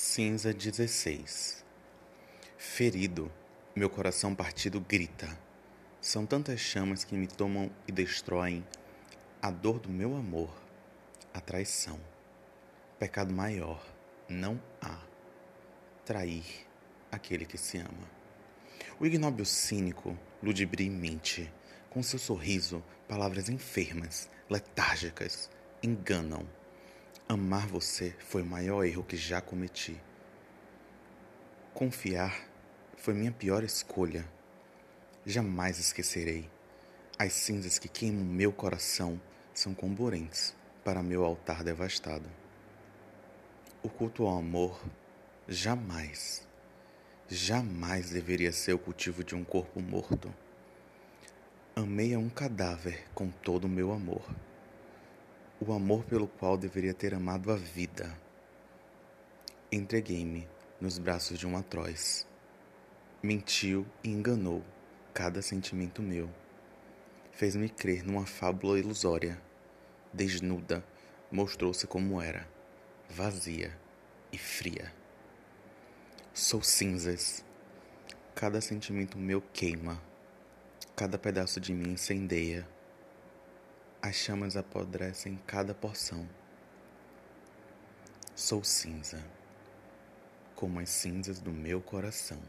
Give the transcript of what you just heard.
Cinza 16 Ferido, meu coração partido grita. São tantas chamas que me tomam e destroem a dor do meu amor, a traição. Pecado maior não há. Trair aquele que se ama. O ignóbil cínico ludibria em mente. Com seu sorriso, palavras enfermas, letárgicas, enganam Amar você foi o maior erro que já cometi. Confiar foi minha pior escolha. Jamais esquecerei. As cinzas que queimam meu coração são comburentes para meu altar devastado. O culto ao amor jamais, jamais deveria ser o cultivo de um corpo morto. Amei a um cadáver com todo o meu amor o amor pelo qual deveria ter amado a vida. Entreguei-me nos braços de um atroz. Mentiu e enganou cada sentimento meu. Fez-me crer numa fábula ilusória. Desnuda, mostrou-se como era, vazia e fria. Sou cinzas. Cada sentimento meu queima, cada pedaço de mim incendeia as chamas apodrecem cada porção. Sou cinza, como as cinzas do meu coração.